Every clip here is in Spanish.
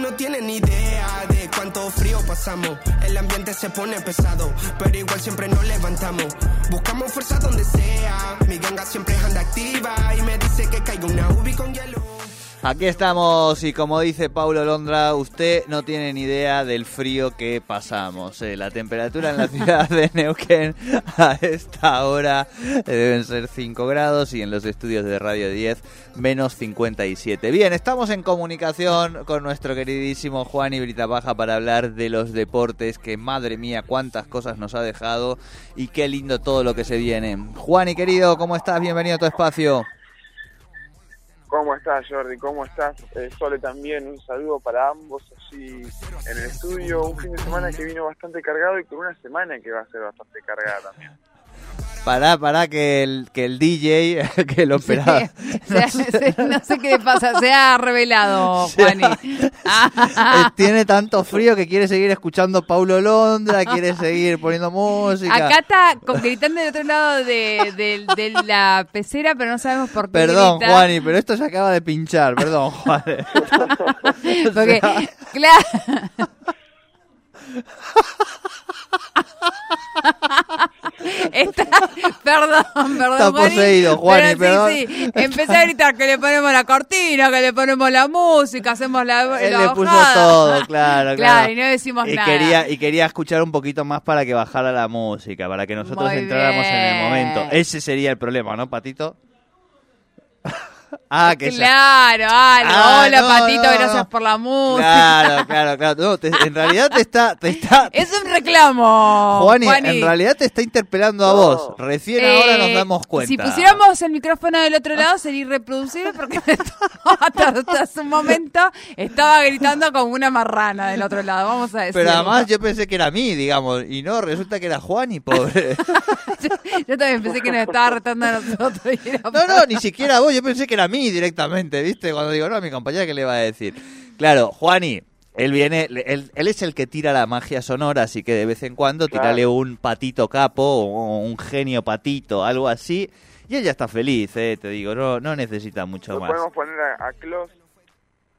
No tiene ni idea de cuánto frío pasamos. El ambiente se pone pesado, pero igual siempre nos levantamos. Buscamos fuerza donde sea. Mi ganga siempre anda activa y me dice que caiga una ubi con hielo. Aquí estamos y como dice Paulo Londra, usted no tiene ni idea del frío que pasamos. Eh, la temperatura en la ciudad de Neuquén a esta hora deben ser 5 grados y en los estudios de Radio 10 menos 57. Bien, estamos en comunicación con nuestro queridísimo Juan Ibrita Baja para hablar de los deportes, que madre mía cuántas cosas nos ha dejado y qué lindo todo lo que se viene. Juan y querido, ¿cómo estás? Bienvenido a tu espacio. ¿Cómo estás, Jordi? ¿Cómo estás? Eh, Sole también, un saludo para ambos allí en el estudio. Un fin de semana que vino bastante cargado y con una semana que va a ser bastante cargada también. Pará, pará, que el, que el DJ, que el operador. No sé qué le pasa, se ha revelado, Juani. Eh, Tiene tanto frío que quiere seguir escuchando Paulo Londra, quiere seguir poniendo música. Acá está con- gritando del otro lado de, de- de la pecera, pero no sabemos por qué. Perdón, grita. Juani, pero esto se acaba de pinchar. Perdón, Juan. Porque, claro. Está, perdón, perdón. Está Juani, poseído, Juani, pero perdón. Sí, sí. Empecé a gritar que le ponemos la cortina, que le ponemos la música, hacemos la. Él la le puso bajada. todo, claro, claro. Claro, y no decimos y nada. Quería, y quería escuchar un poquito más para que bajara la música, para que nosotros Muy entráramos en el bien. momento. Ese sería el problema, ¿no, Patito? ah, que Claro, ah, no, Ah, hola no, Patito, no, gracias por la música. Claro, claro, claro. No, te- en realidad te está, te está, Es un reclamo. Juani, Juani. en realidad te está interpelando a vos. Recién ahora nos Eh, damos cuenta. Si pusiéramos el micrófono del otro lado sería irreproducible porque hasta, hasta hace un momento estaba gritando como una marrana del otro lado. Vamos a decir. Pero además yo pensé que era a mí, digamos, y no, resulta que era Juan y pobre. yo, también pensé que nos estaba retando a nosotros. y era No, no, ni siquiera vos, yo pensé que era a mí directamente, ¿viste? Cuando digo, no, a mi compañera, ¿qué le va a decir? Claro, Juani, él viene, él, él es el que tira la magia sonora, así que de vez en cuando Claro. tírale un patito capo o un genio patito, algo así, y ella está feliz, eh, te digo, no, no necesita mucho más. podemos poner a,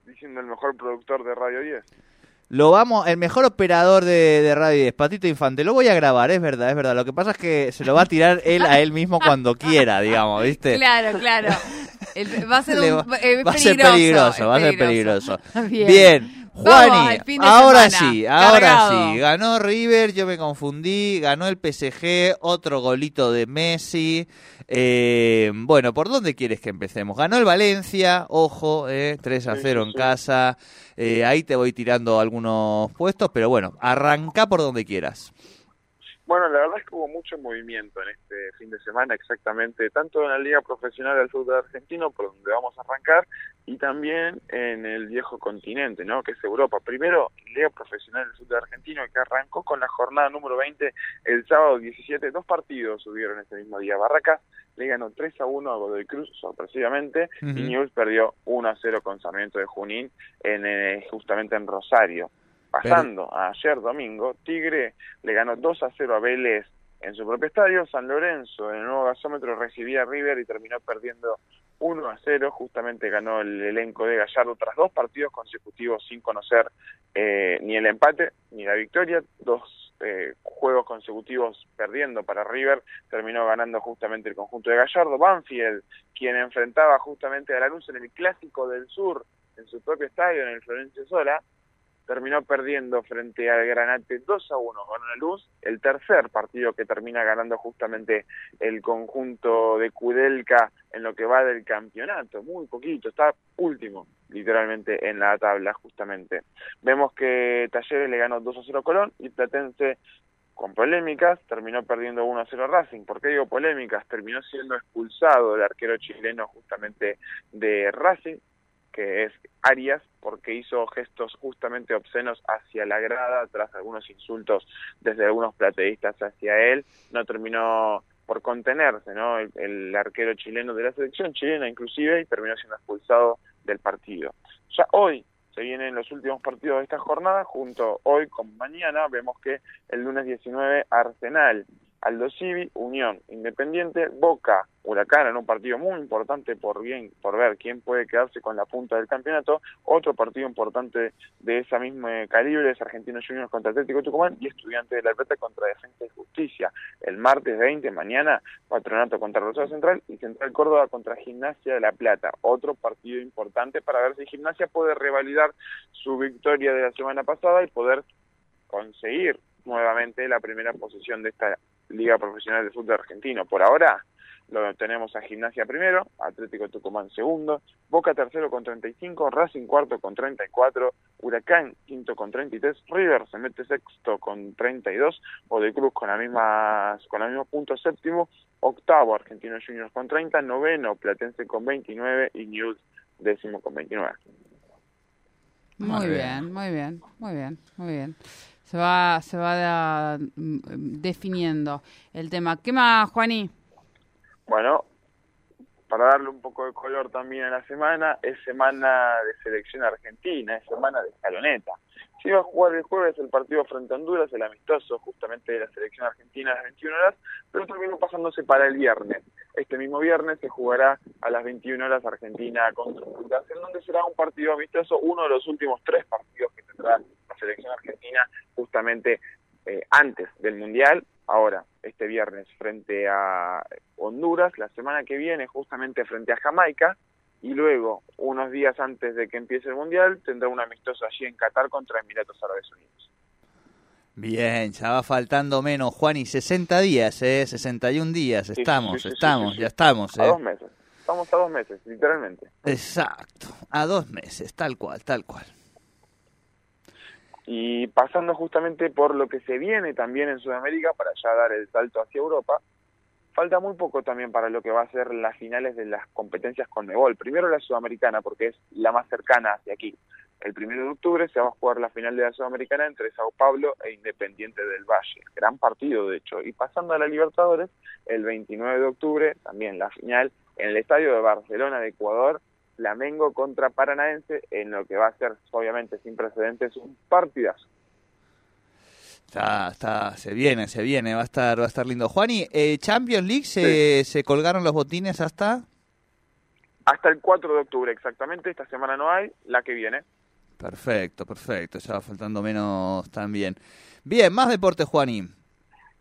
diciendo el mejor productor de Radio 10. Lo vamos, el mejor operador de, de Radio 10, Patito Infante, lo voy a grabar, es verdad, es verdad. Lo que pasa es que se lo va a tirar él a él mismo cuando quiera, digamos, ¿viste? Claro, claro. El- va a ser, un, va, es va a ser peligroso, es va a ser peligroso. Bien. Bien, Juani, al fin de ahora semana, sí, ahora cargado. sí. Ganó River, yo me confundí, ganó el PSG, otro golito de Messi. Eh, bueno, ¿por dónde quieres que empecemos? Ganó el Valencia, ojo, eh, 3 a Sí, 0 sí, en casa. Eh, ahí te voy tirando algunos puestos, pero bueno, arranca por donde quieras. Bueno, la verdad es que hubo mucho movimiento en este fin de semana, exactamente, tanto en la Liga Profesional del Fútbol Argentino, por donde vamos a arrancar, y también en el viejo continente, ¿no? Que es Europa. Primero, Liga Profesional del Fútbol Argentino, que arrancó con la jornada número 20 el sábado 17. Dos partidos subieron ese mismo día. Barracas le ganó 3 a 1 a Godoy Cruz, sorpresivamente, y News perdió 1 a 0 con Sarmiento de Junín, en, eh, justamente en Rosario. Pasando a ayer domingo, Tigre le ganó 2 a 0 a Vélez en su propio estadio. San Lorenzo, en el nuevo gasómetro, recibía a River y terminó perdiendo 1 a 0. Justamente ganó el elenco de Gallardo tras dos partidos consecutivos sin conocer eh, ni el empate ni la victoria. Dos eh, juegos consecutivos perdiendo para River. Terminó ganando justamente el conjunto de Gallardo. Banfield, quien enfrentaba justamente a Lanús en el Clásico del Sur, en su propio estadio, en el Florencio Sola, terminó perdiendo frente al Granate 2 a 1 con la luz, el tercer partido que termina ganando justamente el conjunto de Kudelka en lo que va del campeonato, muy poquito, está último literalmente en la tabla justamente. Vemos que Talleres le ganó 2 a 0 a Colón y Platense con polémicas terminó perdiendo 1 a 0 a Racing. ¿Por qué digo polémicas? Terminó siendo expulsado el arquero chileno justamente de Racing que es Arias, porque hizo gestos justamente obscenos hacia la grada tras algunos insultos desde algunos plateístas hacia él. No terminó por contenerse, ¿no? El, el arquero chileno de la selección chilena inclusive y terminó siendo expulsado del partido. Ya hoy se vienen los últimos partidos de esta jornada, junto hoy con mañana vemos que el lunes 19 Arsenal Aldo Civi, Unión, Independiente, Boca, Huracán en un partido muy importante por bien, por ver quién puede quedarse con la punta del campeonato, otro partido importante de esa misma calibre es Argentinos Juniors contra Atlético Tucumán y Estudiantes de La Plata contra Defensa y Justicia. El martes 20 mañana Patronato contra Rosario Central y Central Córdoba contra Gimnasia de La Plata, otro partido importante para ver si Gimnasia puede revalidar su victoria de la semana pasada y poder conseguir nuevamente la primera posición de esta Liga Profesional de Fútbol Argentino. Por ahora lo tenemos a Gimnasia primero, Atlético Tucumán segundo, Boca tercero con 35, Racing cuarto con 34, Huracán quinto con 33, River se mete sexto con 32, de Cruz con la misma con el mismo punto séptimo, octavo Argentino Juniors con 30, noveno Platense con 29 y News décimo con 29. Muy bien, muy bien, muy bien, muy bien se va, se va mm, definiendo el tema. ¿Qué más, Juani? Bueno, para darle un poco de color también a la semana, es semana de selección argentina, es semana de escaloneta. Se iba a jugar el jueves el partido frente a Honduras, el amistoso justamente de la selección argentina a las 21 horas, pero terminó pasándose para el viernes. Este mismo viernes se jugará a las 21 horas Argentina contra Honduras, en donde será un partido amistoso, uno de los últimos tres partidos que tendrá la selección argentina justamente eh, antes del Mundial, ahora este viernes frente a Honduras, la semana que viene justamente frente a Jamaica, y luego, unos días antes de que empiece el Mundial, tendrá un amistoso allí en Qatar contra Emiratos Árabes Unidos. Bien, ya va faltando menos, Juan, y 60 días, ¿eh? 61 días, estamos, estamos, ya estamos. A ¿eh? dos meses, estamos a dos meses, literalmente. Exacto, a dos meses, tal cual, tal cual. Y pasando justamente por lo que se viene también en Sudamérica para ya dar el salto hacia Europa, falta muy poco también para lo que va a ser las finales de las competencias con Nebol. Primero la Sudamericana, porque es la más cercana hacia aquí. El primero de octubre se va a jugar la final de la Sudamericana entre Sao Paulo e Independiente del Valle. Gran partido, de hecho. Y pasando a la Libertadores, el 29 de octubre, también la final en el estadio de Barcelona de Ecuador, Flamengo contra Paranaense, en lo que va a ser, obviamente, sin precedentes, un partidazo. Está, está, se viene, se viene, va a estar, va a estar lindo. Juani, eh, Champions League se, se colgaron los botines hasta hasta el 4 de octubre exactamente. Esta semana no hay, la que viene. Perfecto, perfecto. Ya va faltando menos también. Bien, más deporte, Juani.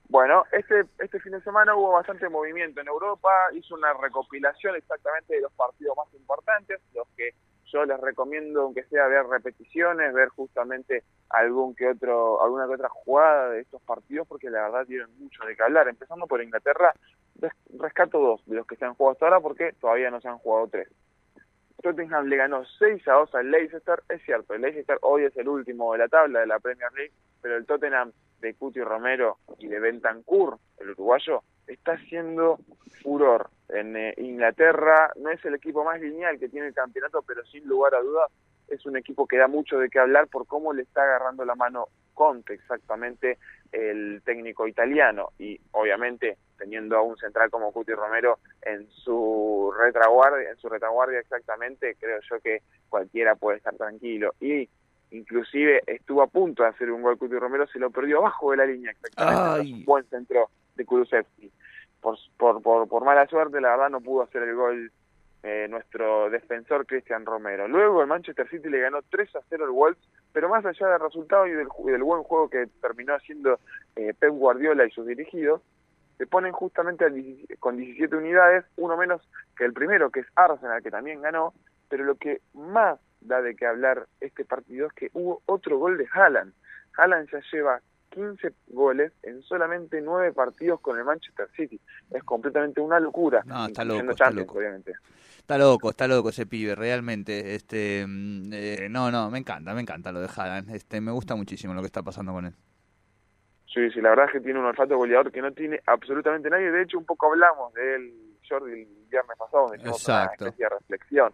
Bueno, este, este fin de semana hubo bastante movimiento en Europa, hizo una recopilación exactamente de los partidos más importantes, los que yo les recomiendo, aunque sea ver repeticiones, ver justamente algún que otro, alguna que otra jugada de estos partidos, porque la verdad tienen mucho de qué hablar. Empezando por Inglaterra, rescato dos de los que se han jugado hasta ahora, porque todavía no se han jugado tres. Tottenham le ganó 6 a 2 al Leicester, es cierto, el Leicester hoy es el último de la tabla de la Premier League, pero el Tottenham de Cuti Romero y de Bentancur, el uruguayo, está haciendo furor en eh, Inglaterra. No es el equipo más lineal que tiene el campeonato, pero sin lugar a dudas es un equipo que da mucho de qué hablar por cómo le está agarrando la mano Conte, exactamente el técnico italiano. Y obviamente teniendo a un central como Cuti Romero en su retaguardia, en su retaguardia exactamente, creo yo que cualquiera puede estar tranquilo. Y inclusive estuvo a punto de hacer un gol Cuti Romero, se lo perdió abajo de la línea exactamente. Un buen centro de Kulusevski. Por, por, por, mala suerte, la verdad, no pudo hacer el gol eh, nuestro defensor Cristian Romero. Luego el Manchester City le ganó 3 a 0 al Wolves, pero más allá del resultado y del, del buen juego que terminó haciendo eh, Pep Guardiola y sus dirigidos, se ponen justamente con 17 unidades, uno menos que el primero, que es Arsenal, que también ganó, pero lo que más da de qué hablar este partido es que hubo otro gol de Haaland. Haaland ya lleva 15 goles en solamente 9 partidos con el Manchester City. Es completamente una locura. No, está loco, está loco. Obviamente. Está loco, está loco ese pibe, realmente. Este, mm, eh, no, no, me encanta, me encanta lo de Haaland. Este, me gusta muchísimo lo que está pasando con él. Sí, sí, la verdad es que tiene un olfato goleador que no tiene absolutamente nadie. De hecho, un poco hablamos de él, Jordi, el viernes pasado, donde hicimos una especie de reflexión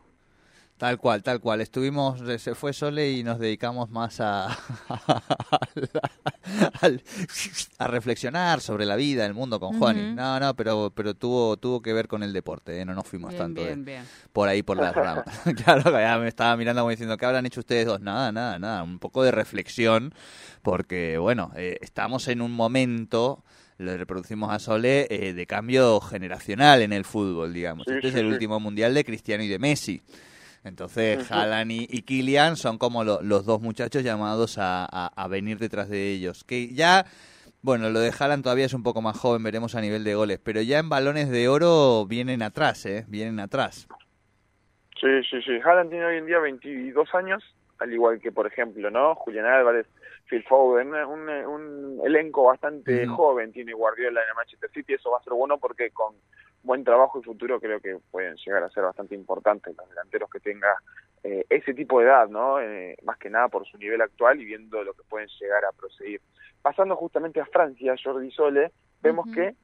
Tal cual, tal cual. Estuvimos, se fue Sole y nos dedicamos más a, a, reflexionar sobre la vida, el mundo con Juani. No, no, pero pero tuvo tuvo que ver con el deporte, ¿eh? no nos fuimos tanto por ahí por las ramas. claro, ya me estaba mirando como diciendo, ¿qué habrán hecho ustedes dos? Nada, nada, nada. Un poco de reflexión, porque bueno, eh, estamos en un momento lo reproducimos a Sole, eh, de cambio generacional en el fútbol, digamos. este es el último mundial de Cristiano y de Messi. Entonces, Haaland y, y, Kylian son como los dos muchachos llamados a, venir detrás de ellos. Que ya, bueno, lo de Haaland todavía es un poco más joven, veremos a nivel de goles, pero ya en balones de oro vienen atrás, ¿eh? Vienen atrás. Sí, sí, sí. Haaland tiene hoy en día 22 años, al igual que, por ejemplo, ¿no? Julián Álvarez, Phil Foden, un, un elenco bastante joven tiene Guardiola en el Manchester City, eso va a ser bueno porque con buen trabajo y futuro creo que pueden llegar a ser bastante importantes los delanteros que tenga eh, ese tipo de edad, ¿no? Eh, más que nada por su nivel actual y viendo lo que pueden llegar a proseguir. Pasando justamente a Francia, Jordi Sole, vemos que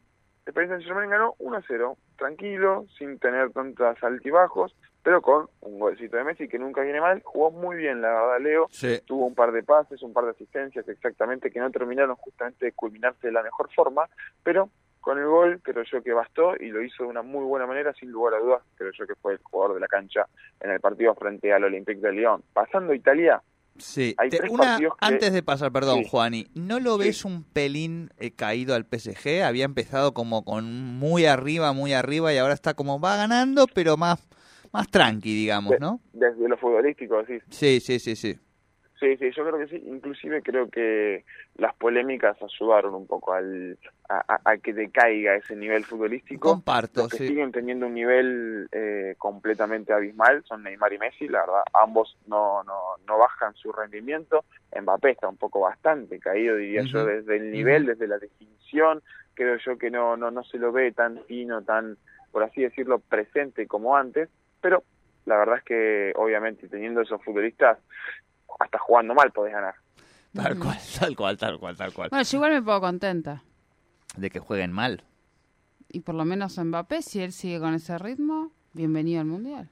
el Paris Saint-Germain ganó 1-0, tranquilo, sin tener tantos altibajos, pero con un golcito de Messi que nunca viene mal, jugó muy bien, la verdad, Leo, tuvo un par de pases, un par de asistencias exactamente que no terminaron justamente de culminarse de la mejor forma, pero con el gol, creo yo que bastó y lo hizo de una muy buena manera, sin lugar a dudas, creo yo que fue el jugador de la cancha en el partido frente al Olympique de Lyon. Pasando a Italia, Sí, hay una, antes de pasar, perdón, Juani, ¿no lo ves un pelín eh, caído al PSG? Había empezado como con muy arriba, muy arriba y ahora está como va ganando, pero más más tranqui, digamos, ¿no? Desde lo futbolístico, sí. Sí, sí, sí, sí. Sí, sí, yo creo que sí. Inclusive creo que las polémicas ayudaron un poco al, a, que decaiga ese nivel futbolístico. Comparto, que siguen teniendo un nivel eh, completamente abismal son Neymar y Messi, la verdad. Ambos no, no, no bajan su rendimiento. Mbappé está un poco bastante caído, diría yo, desde el nivel, desde la definición. Creo yo que no, no, no se lo ve tan fino, tan, por así decirlo, presente como antes. Pero la verdad es que obviamente teniendo esos futbolistas hasta jugando mal podés ganar. Tal cual, tal cual, tal cual, tal cual. Bueno, yo igual me pongo contenta. De que jueguen mal. Y por lo menos Mbappé, si él sigue con ese ritmo, bienvenido al Mundial.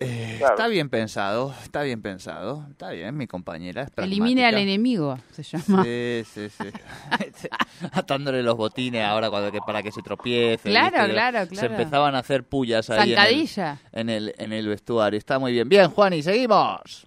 Eh, está bien pensado, está bien pensado, está bien, mi compañera. Es Elimine al enemigo, se llama. Sí, sí, sí. Atándole los botines ahora cuando, que, para que se tropiece. Claro, claro, claro. Se empezaban a hacer pullas ahí en el, en el, en el vestuario. Está muy bien. Bien, Juan, y seguimos.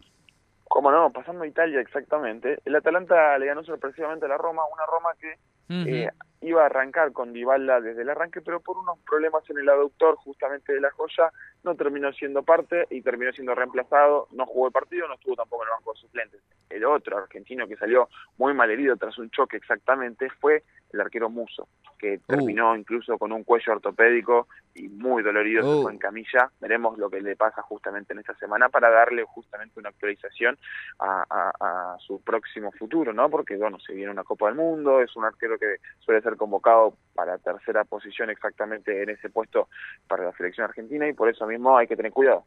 Cómo no, pasando a Italia exactamente. El Atalanta le ganó sorpresivamente a la Roma, una Roma que eh, iba a arrancar con Dybala desde el arranque, pero por unos problemas en el aductor justamente de la joya, no terminó siendo parte y terminó siendo reemplazado, no jugó el partido, no estuvo tampoco en el banco de suplentes. El otro argentino que salió muy mal herido tras un choque exactamente fue el arquero Muso, que uh. terminó incluso con un cuello ortopédico y muy dolorido, se fue uh. en camilla. Veremos lo que le pasa justamente en esta semana para darle justamente una actualización a, a, su próximo futuro, ¿no? Porque, bueno, se viene una Copa del Mundo, es un arquero que suele ser convocado para tercera posición exactamente en ese puesto para la selección argentina y por eso mismo hay que tener cuidado.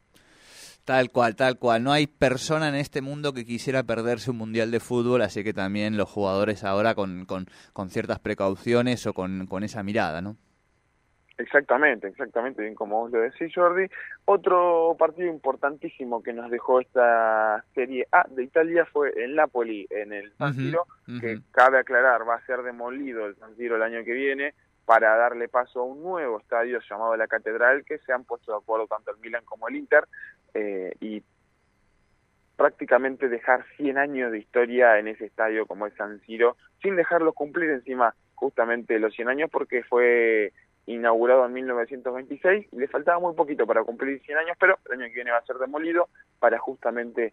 Tal cual, tal cual. No hay persona en este mundo que quisiera perderse un mundial de fútbol, así que también los jugadores ahora con, con, con ciertas precauciones o con, con esa mirada, ¿no? Exactamente, exactamente, bien como vos lo decís, Jordi. Otro partido importantísimo que nos dejó esta Serie A de Italia fue el Napoli en el San Siro, que cabe aclarar, va a ser demolido el San Siro el año que viene para darle paso a un nuevo estadio llamado La Catedral, que se han puesto de acuerdo tanto el Milan como el Inter, eh, y prácticamente dejar 100 años de historia en ese estadio como es San Siro, sin dejarlo cumplir encima justamente los 100 años, porque fue inaugurado en 1926 y le faltaba muy poquito para cumplir 100 años, pero el año que viene va a ser demolido para justamente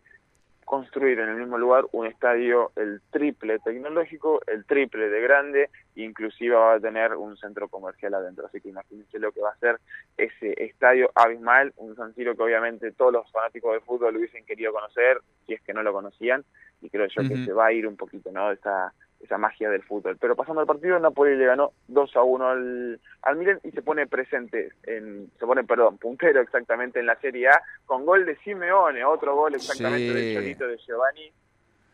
construir en el mismo lugar un estadio el triple tecnológico, el triple de grande, inclusive va a tener un centro comercial adentro. Así que imagínense lo que va a ser ese estadio abismal, un San Siro que obviamente todos los fanáticos del fútbol lo hubiesen querido conocer, si es que no lo conocían, y creo yo que se va a ir un poquito, ¿no? Esa, esa magia del fútbol. Pero pasando al partido, Napoli le ganó 2 a 1 al, al Milan y se pone presente, en, se pone, perdón, puntero exactamente en la Serie A, con gol de Simeone, otro gol exactamente del Cholito de Giovanni,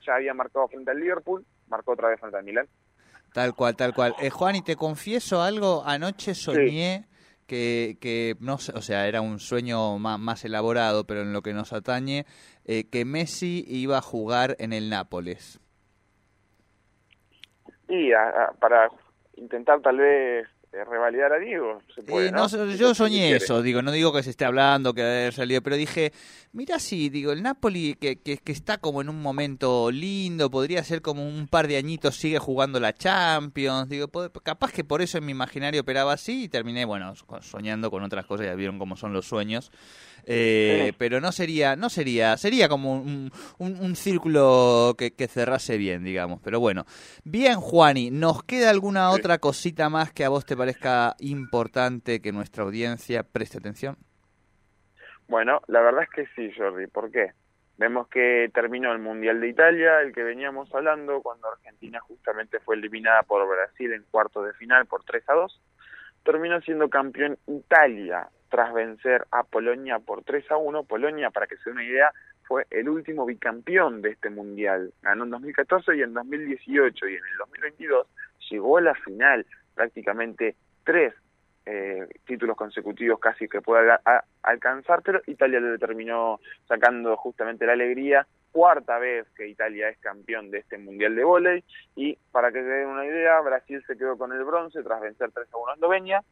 ya había marcado frente al Liverpool, marcó otra vez frente al Milan. Tal cual, tal cual. Eh, Juan, y te confieso algo, anoche soñé que, que no sé, o sea, era un sueño más, más elaborado, pero en lo que nos atañe, eh, que Messi iba a jugar en el Nápoles. Y para intentar tal vez eh, revalidar a Diego. Se puede, no, yo soñé eso, digo, no digo que se esté hablando, que haya salido, pero dije, mira si, digo, el Napoli que, que, que, está como en un momento lindo, podría ser como un par de añitos, sigue jugando la Champions, digo, capaz que por eso en mi imaginario operaba así y terminé, bueno, soñando con otras cosas, ya vieron cómo son los sueños. Eh, pero no sería, no sería, sería como un, un, círculo que, que, cerrase bien, digamos. Pero bueno, bien, Juani, ¿nos queda alguna otra cosita más que a vos te parezca importante que nuestra audiencia preste atención? Bueno, la verdad es que sí, Jordi. ¿Por qué? Vemos que terminó el Mundial de Italia, el que veníamos hablando, cuando Argentina justamente fue eliminada por Brasil en cuarto de final por 3 a 2. Terminó siendo campeón Italia, tras vencer a Polonia por 3 a 1. Polonia, para que se dé una idea, fue el último bicampeón de este mundial. Ganó en 2014 y en 2018 y en el 2022 llegó a la final, prácticamente tres eh, títulos consecutivos casi que puede alcanzar, pero Italia le terminó sacando justamente la alegría. Cuarta vez que Italia es campeón de este mundial de vóley y para que se den una idea, Brasil se quedó con el bronce tras vencer 3 a 1 a Eslovenia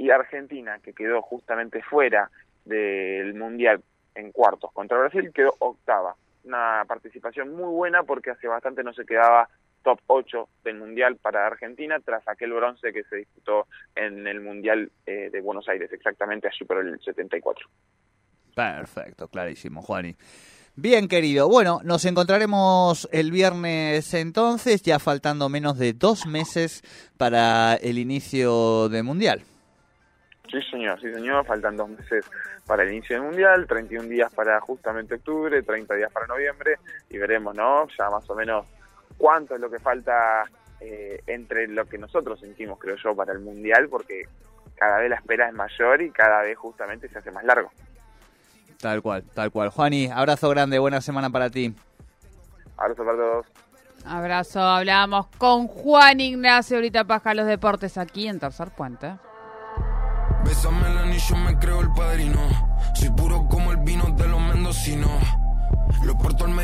y Argentina, que quedó justamente fuera del Mundial en cuartos contra Brasil, quedó octava. Una participación muy buena porque hace bastante no se quedaba top 8 del Mundial para Argentina tras aquel bronce que se disputó en el Mundial eh, de Buenos Aires, exactamente allí por el 74. Perfecto, clarísimo, Juani. Bien, querido. Bueno, nos encontraremos el viernes entonces, ya faltando menos de dos meses para el inicio del Mundial. Sí, señor, sí, señor. Faltan dos meses para el inicio del Mundial, 31 días para justamente octubre, 30 días para noviembre y veremos, ¿no? Ya más o menos cuánto es lo que falta eh, entre lo que nosotros sentimos, creo yo, para el Mundial, porque cada vez la espera es mayor y cada vez justamente se hace más largo. Tal cual, tal cual. Juani, abrazo grande, buena semana para ti. Abrazo para todos. Abrazo, hablamos con Juan Ignacio, ahorita Paja los Deportes aquí en Tercer Puente. Bésame el anillo, me creo el padrino. Soy puro como el vino de los mendocinos. Lo porto al medio.